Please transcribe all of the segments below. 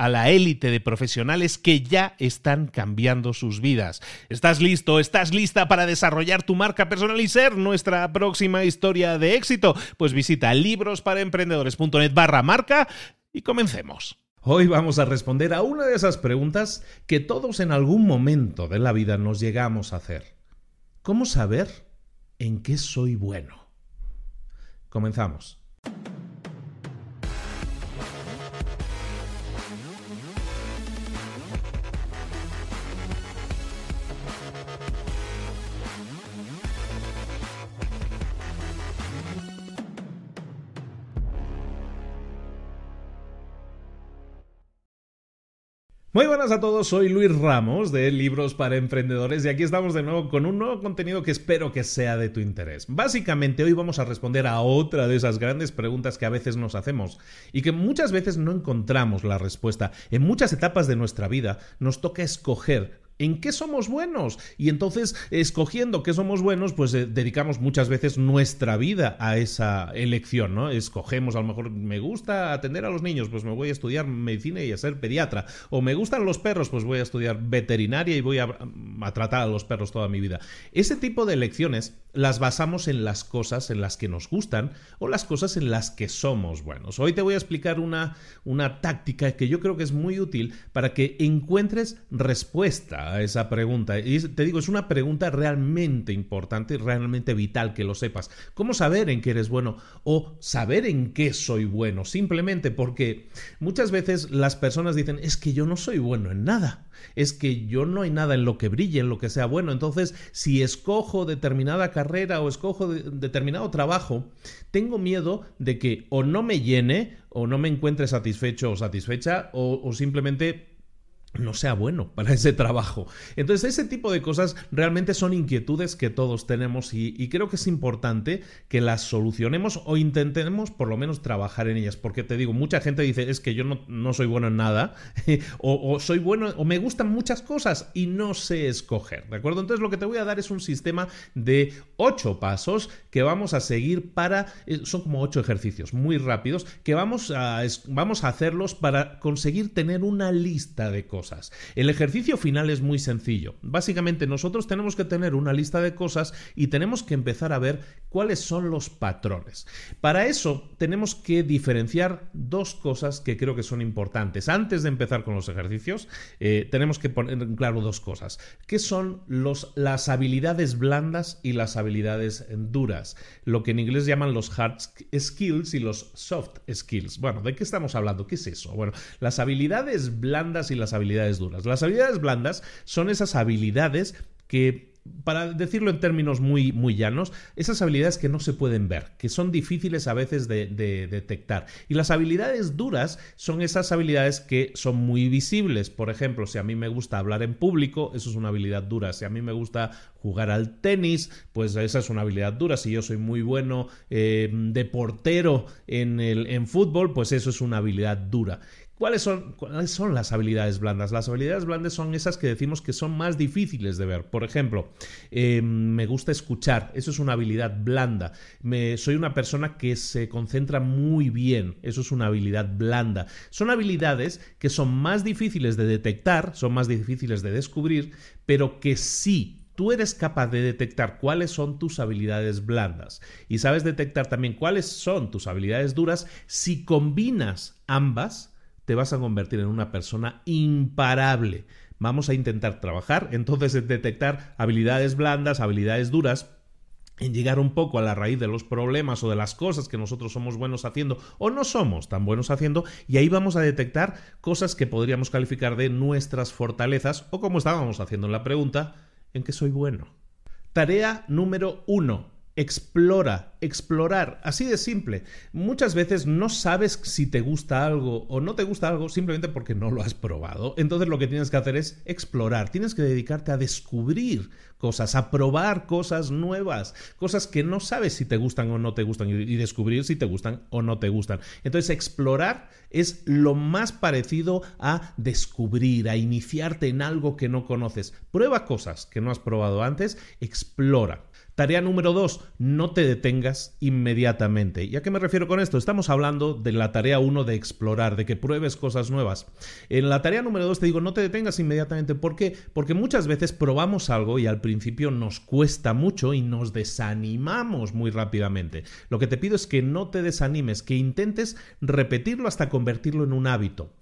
a la élite de profesionales que ya están cambiando sus vidas. ¿Estás listo? ¿Estás lista para desarrollar tu marca personal y ser nuestra próxima historia de éxito? Pues visita librosparaemprendedores.net barra marca y comencemos. Hoy vamos a responder a una de esas preguntas que todos en algún momento de la vida nos llegamos a hacer. ¿Cómo saber en qué soy bueno? Comenzamos. Muy buenas a todos, soy Luis Ramos de Libros para Emprendedores y aquí estamos de nuevo con un nuevo contenido que espero que sea de tu interés. Básicamente hoy vamos a responder a otra de esas grandes preguntas que a veces nos hacemos y que muchas veces no encontramos la respuesta. En muchas etapas de nuestra vida nos toca escoger en qué somos buenos. Y entonces, escogiendo qué somos buenos, pues eh, dedicamos muchas veces nuestra vida a esa elección, ¿no? Escogemos, a lo mejor, me gusta atender a los niños, pues me voy a estudiar medicina y a ser pediatra. O me gustan los perros, pues voy a estudiar veterinaria y voy a, a tratar a los perros toda mi vida. Ese tipo de elecciones las basamos en las cosas en las que nos gustan o las cosas en las que somos buenos. Hoy te voy a explicar una, una táctica que yo creo que es muy útil para que encuentres respuesta esa pregunta. Y te digo, es una pregunta realmente importante y realmente vital que lo sepas. ¿Cómo saber en qué eres bueno o saber en qué soy bueno? Simplemente porque muchas veces las personas dicen, es que yo no soy bueno en nada. Es que yo no hay nada en lo que brille, en lo que sea bueno. Entonces, si escojo determinada carrera o escojo determinado trabajo, tengo miedo de que o no me llene o no me encuentre satisfecho o satisfecha o simplemente no sea bueno para ese trabajo. Entonces, ese tipo de cosas realmente son inquietudes que todos tenemos y, creo que es importante que las solucionemos o intentemos por lo menos trabajar en ellas. Porque te digo, mucha gente dice, es que yo no, soy bueno en nada, o, soy bueno, o me gustan muchas cosas y no sé escoger, ¿de acuerdo? Entonces, lo que te voy a dar es un sistema de ocho pasos que vamos a seguir para, eh, son como ocho ejercicios muy rápidos, que vamos a, vamos a hacerlos para conseguir tener una lista de cosas el ejercicio final es muy sencillo. Básicamente nosotros tenemos que tener una lista de cosas y tenemos que empezar a ver cuáles son los patrones. Para eso tenemos que diferenciar dos cosas que creo que son importantes. Antes de empezar con los ejercicios, eh, tenemos que poner en claro dos cosas, que son las habilidades blandas y las habilidades duras, lo que en inglés llaman los hard skills y los soft skills. Bueno, ¿de qué estamos hablando? ¿Qué es eso? Bueno, las habilidades blandas y las habilidades Las habilidades blandas son esas habilidades que para decirlo en términos muy, muy llanos, esas habilidades que no se pueden ver, que son difíciles a veces de, detectar. Y las habilidades duras son esas habilidades que son muy visibles. Por ejemplo, si a mí me gusta hablar en público, eso es una habilidad dura. Si a mí me gusta jugar al tenis, pues esa es una habilidad dura. Si yo soy muy bueno eh, de portero en, el, en fútbol, pues eso es una habilidad dura. ¿Cuáles son, ¿Cuáles son las habilidades blandas? Las habilidades blandas son esas que decimos que son más difíciles de ver. Por ejemplo, em, me gusta escuchar, eso es una habilidad blanda. Me, soy una persona que se concentra muy bien, eso es una habilidad blanda. Son habilidades que son más difíciles de detectar, son más difíciles de descubrir, pero que sí tú eres capaz de detectar cuáles son tus habilidades blandas y sabes detectar también cuáles son tus habilidades duras si combinas ambas te vas a convertir en una persona imparable. Vamos a intentar trabajar entonces en detectar habilidades blandas, habilidades duras, en llegar un poco a la raíz de los problemas o de las cosas que nosotros somos buenos haciendo o no somos tan buenos haciendo y ahí vamos a detectar cosas que podríamos calificar de nuestras fortalezas o como estábamos haciendo en la pregunta, en qué soy bueno. Tarea número uno Explora, explorar, así de simple. Muchas veces no sabes si te gusta algo o no te gusta algo simplemente porque no lo has probado. Entonces lo que tienes que hacer es explorar, tienes que dedicarte a descubrir cosas, a probar cosas nuevas, cosas que no sabes si te gustan o no te gustan y descubrir si te gustan o no te gustan. Entonces explorar es lo más parecido a descubrir, a iniciarte en algo que no conoces. Prueba cosas que no has probado antes, explora. Tarea número dos, no te detengas inmediatamente. ¿Y a qué me refiero con esto? Estamos hablando de la tarea uno de explorar, de que pruebes cosas nuevas. En la tarea número dos te digo, no te detengas inmediatamente. ¿Por qué? Porque muchas veces probamos algo y al principio nos cuesta mucho y nos desanimamos muy rápidamente. Lo que te pido es que no te desanimes, que intentes repetirlo hasta convertirlo en un hábito.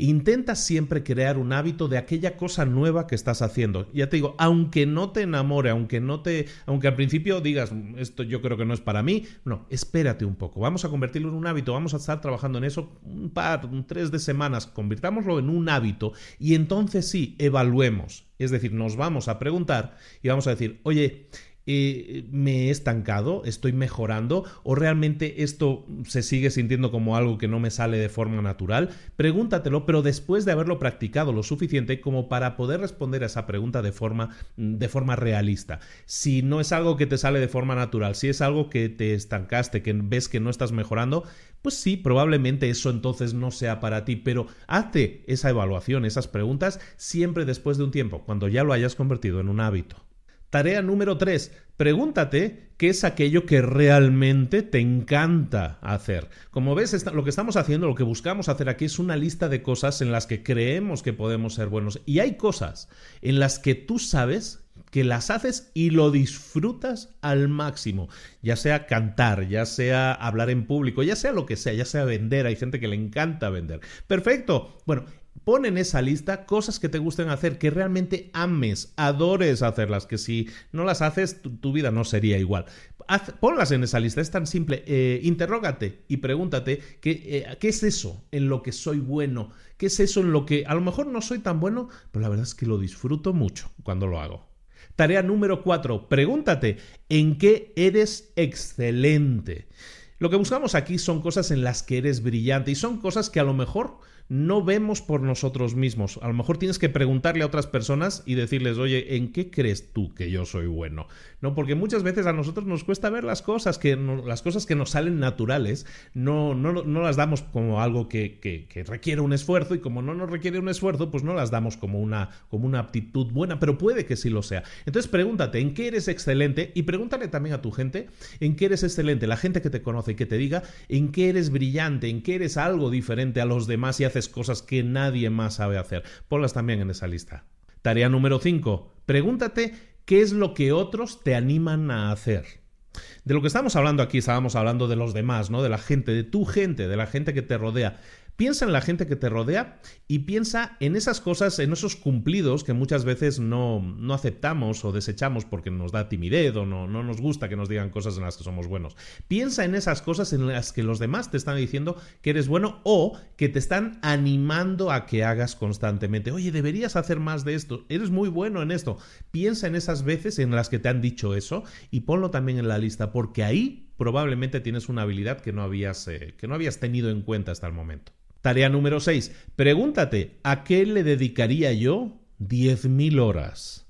Intenta siempre crear un hábito de aquella cosa nueva que estás haciendo. Ya te digo, aunque no te enamore, aunque no te, aunque al principio digas esto yo creo que no es para mí, no, espérate un poco. Vamos a convertirlo en un hábito, vamos a estar trabajando en eso un par, un tres de semanas, convirtámoslo en un hábito y entonces sí, evaluemos. Es decir, nos vamos a preguntar y vamos a decir, oye, eh, me he estancado, estoy mejorando o realmente esto se sigue sintiendo como algo que no me sale de forma natural, pregúntatelo, pero después de haberlo practicado lo suficiente como para poder responder a esa pregunta de forma, de forma realista. Si no es algo que te sale de forma natural, si es algo que te estancaste, que ves que no estás mejorando, pues sí, probablemente eso entonces no sea para ti, pero hazte esa evaluación, esas preguntas siempre después de un tiempo, cuando ya lo hayas convertido en un hábito. Tarea número 3. Pregúntate qué es aquello que realmente te encanta hacer. Como ves, lo que estamos haciendo, lo que buscamos hacer aquí es una lista de cosas en las que creemos que podemos ser buenos. Y hay cosas en las que tú sabes que las haces y lo disfrutas al máximo, ya sea cantar, ya sea hablar en público, ya sea lo que sea, ya sea vender, hay gente que le encanta vender. Perfecto. Bueno, Pon en esa lista cosas que te gusten hacer, que realmente ames, adores hacerlas, que si no las haces, tu, vida no sería igual. ponlas en esa lista, es tan simple. Eh, interrógate y pregúntate eh, qué es eso en lo que soy bueno, qué es eso en lo que a lo mejor no soy tan bueno, pero la verdad es que lo disfruto mucho cuando lo hago. Tarea número 4. Pregúntate, ¿en qué eres excelente? Lo que buscamos aquí son cosas en las que eres brillante y son cosas que a lo mejor no vemos por nosotros mismos. A lo mejor tienes que preguntarle a otras personas y decirles, oye, ¿en qué crees tú que yo soy bueno? No, porque muchas veces a nosotros nos cuesta ver las cosas que las cosas que nos salen naturales, no, no, no las damos como algo que, que, requiere un esfuerzo, y como no nos requiere un esfuerzo, pues no las damos como una, como una aptitud buena, pero puede que sí lo sea. Entonces pregúntate, ¿en qué eres excelente? Y pregúntale también a tu gente, ¿en qué eres excelente? La gente que te conoce y que te diga, ¿en qué eres brillante? ¿En qué eres algo diferente a los demás y haces cosas que nadie más sabe hacer. Ponlas también en esa lista. Tarea número 5. Pregúntate qué es lo que otros te animan a hacer. De lo que estamos hablando aquí, estábamos hablando de los demás, ¿no? De la gente, de tu gente, de la gente que te rodea. Piensa en la gente que te rodea y piensa en esas cosas, en esos cumplidos que muchas veces no, no aceptamos o desechamos porque nos da timidez o no, no nos gusta que nos digan cosas en las que somos buenos. Piensa en esas cosas en las que los demás te están diciendo que eres bueno o que te están animando a que hagas constantemente. Oye, deberías hacer más de esto, eres muy bueno en esto. Piensa en esas veces en las que te han dicho eso y ponlo también en la lista porque ahí probablemente tienes una habilidad que no habías, eh, que no habías tenido en cuenta hasta el momento. Tarea número 6. Pregúntate, ¿a qué le dedicaría yo 10.000 horas?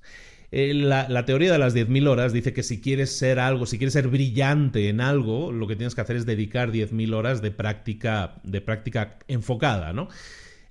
Eh, la, teoría de las 10.000 horas dice que si quieres ser algo, si quieres ser brillante en algo, lo que tienes que hacer es dedicar 10.000 horas de práctica, de práctica enfocada, ¿no?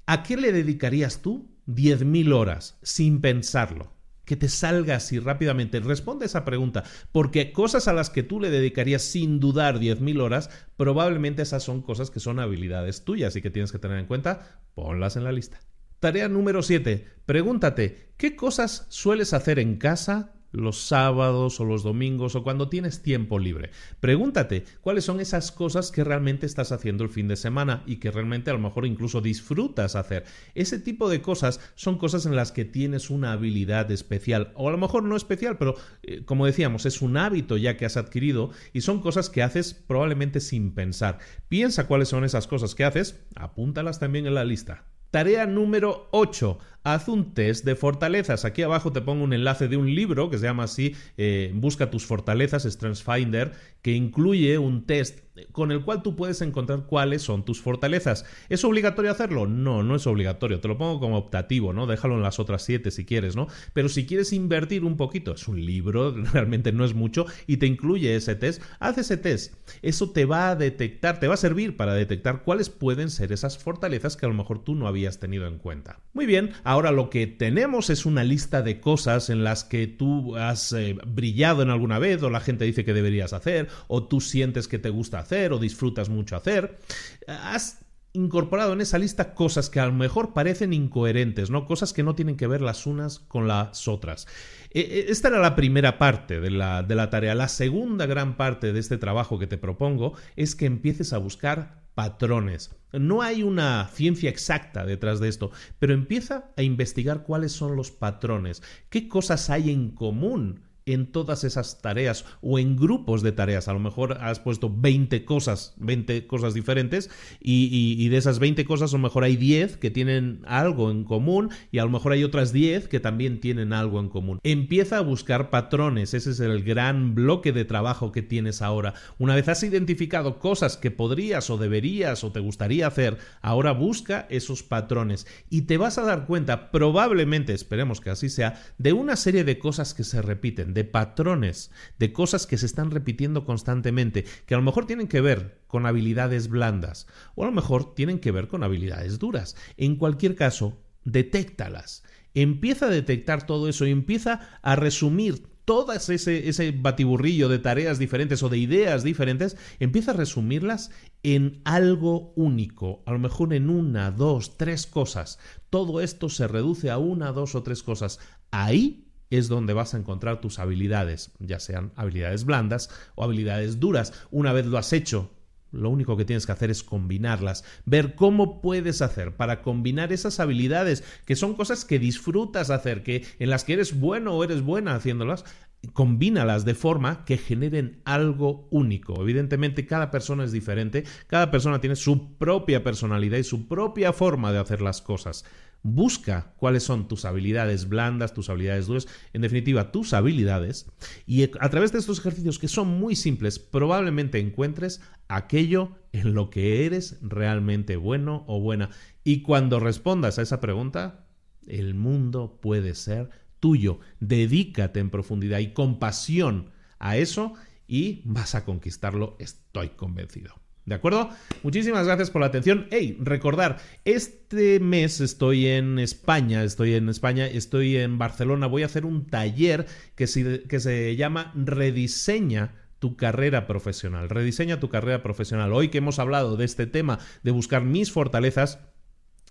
¿A qué le dedicarías tú 10.000 horas sin pensarlo? Que te salga así rápidamente. Responde esa pregunta, porque cosas a las que tú le dedicarías sin dudar 10.000 horas, probablemente esas son cosas que son habilidades tuyas y que tienes que tener en cuenta, ponlas en la lista. Tarea número 7. Pregúntate, ¿qué cosas sueles hacer en casa los sábados o los domingos o cuando tienes tiempo libre. Pregúntate cuáles son esas cosas que realmente estás haciendo el fin de semana y que realmente a lo mejor incluso disfrutas hacer. Ese tipo de cosas son cosas en las que tienes una habilidad especial o a lo mejor no especial, pero eh, como decíamos, es un hábito ya que has adquirido y son cosas que haces probablemente sin pensar. Piensa cuáles son esas cosas que haces, apúntalas también en la lista. Tarea número 8 haz un test de fortalezas. Aquí abajo te pongo un enlace de un libro que se llama así, eh, Busca tus fortalezas, Finder, que incluye un test con el cual tú puedes encontrar cuáles son tus fortalezas. ¿Es obligatorio hacerlo? No, no es obligatorio. Te lo pongo como optativo, ¿no? Déjalo en las otras siete si quieres, ¿no? Pero si quieres invertir un poquito, es un libro, realmente no es mucho, y te incluye ese test, haz ese test. Eso te va a detectar, te va a servir para detectar cuáles pueden ser esas fortalezas que a lo mejor tú no habías tenido en cuenta. Muy bien, Ahora lo que tenemos es una lista de cosas en las que tú has eh, brillado en alguna vez o la gente dice que deberías hacer o tú sientes que te gusta hacer o disfrutas mucho hacer. Has incorporado en esa lista cosas que a lo mejor parecen incoherentes, ¿no? Cosas que no tienen que ver las unas con las otras. E, e, esta era la primera parte de la, de la tarea. La segunda gran parte de este trabajo que te propongo es que empieces a buscar patrones. No hay una ciencia exacta detrás de esto, pero empieza a investigar cuáles son los patrones, qué cosas hay en común en todas esas tareas o en grupos de tareas. A lo mejor has puesto 20 cosas, 20 cosas diferentes y, de esas 20 cosas a lo mejor hay 10 que tienen algo en común y a lo mejor hay otras 10 que también tienen algo en común. Empieza a buscar patrones, ese es el gran bloque de trabajo que tienes ahora. Una vez has identificado cosas que podrías o deberías o te gustaría hacer, ahora busca esos patrones y te vas a dar cuenta, probablemente, esperemos que así sea, de una serie de cosas que se repiten, de patrones, de cosas que se están repitiendo constantemente, que a lo mejor tienen que ver con habilidades blandas o a lo mejor tienen que ver con habilidades duras. En cualquier caso, detéctalas. Empieza a detectar todo eso y empieza a resumir todo ese, ese batiburrillo de tareas diferentes o de ideas diferentes, empieza a resumirlas en algo único, a lo mejor en una, dos, tres cosas. Todo esto se reduce a una, dos o tres cosas. Ahí es donde vas a encontrar tus habilidades, ya sean habilidades blandas o habilidades duras. Una vez lo has hecho, lo único que tienes que hacer es combinarlas, ver cómo puedes hacer para combinar esas habilidades, que son cosas que disfrutas hacer, que en las que eres bueno o eres buena haciéndolas, combínalas de forma que generen algo único. Evidentemente cada persona es diferente, cada persona tiene su propia personalidad y su propia forma de hacer las cosas. Busca cuáles son tus habilidades blandas, tus habilidades duras, en definitiva tus habilidades, y a través de estos ejercicios que son muy simples, probablemente encuentres aquello en lo que eres realmente bueno o buena. Y cuando respondas a esa pregunta, el mundo puede ser tuyo. Dedícate en profundidad y con pasión a eso y vas a conquistarlo, estoy convencido. ¿De acuerdo? Muchísimas gracias por la atención. Hey, recordar, este mes estoy en España, estoy en España, estoy en Barcelona, voy a hacer un taller que se, que se llama Rediseña tu carrera profesional. Rediseña tu carrera profesional. Hoy que hemos hablado de este tema de buscar mis fortalezas,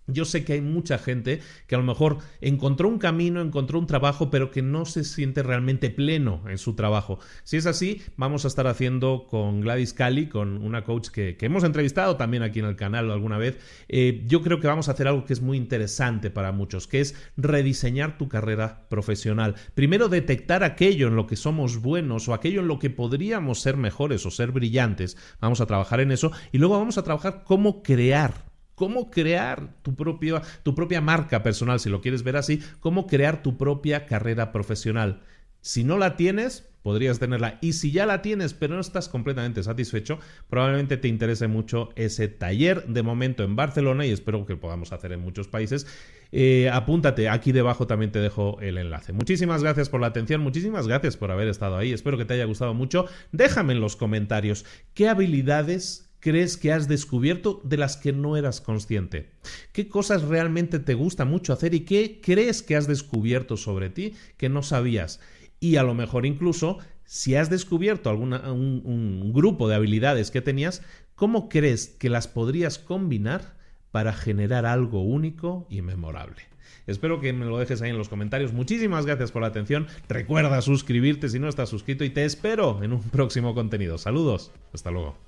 Yo sé que hay mucha gente que a lo mejor encontró un camino, encontró un trabajo, pero que no se siente realmente pleno en su trabajo. Si es así, vamos a estar haciendo con Gladys Cali, con una coach que, hemos entrevistado también aquí en el canal alguna vez, eh, yo creo que vamos a hacer algo que es muy interesante para muchos, que es rediseñar tu carrera profesional. Primero, detectar aquello en lo que somos buenos o aquello en lo que podríamos ser mejores o ser brillantes. Vamos a trabajar en eso y luego vamos a trabajar cómo crear cómo crear tu, propio, tu propia marca personal, si lo quieres ver así, cómo crear tu propia carrera profesional. Si no la tienes, podrías tenerla. Y si ya la tienes, pero no estás completamente satisfecho, probablemente te interese mucho ese taller de momento en Barcelona y espero que lo podamos hacer en muchos países. Eh, apúntate, aquí debajo también te dejo el enlace. Muchísimas gracias por la atención, muchísimas gracias por haber estado ahí, espero que te haya gustado mucho. Déjame en los comentarios qué habilidades crees que has descubierto de las que no eras consciente? ¿Qué cosas realmente te gusta mucho hacer y qué crees que has descubierto sobre ti que no sabías? Y a lo mejor incluso, si has descubierto alguna, un, un grupo de habilidades que tenías, ¿cómo crees que las podrías combinar para generar algo único y memorable? Espero que me lo dejes ahí en los comentarios. Muchísimas gracias por la atención. Recuerda suscribirte si no estás suscrito y te espero en un próximo contenido. Saludos. Hasta luego.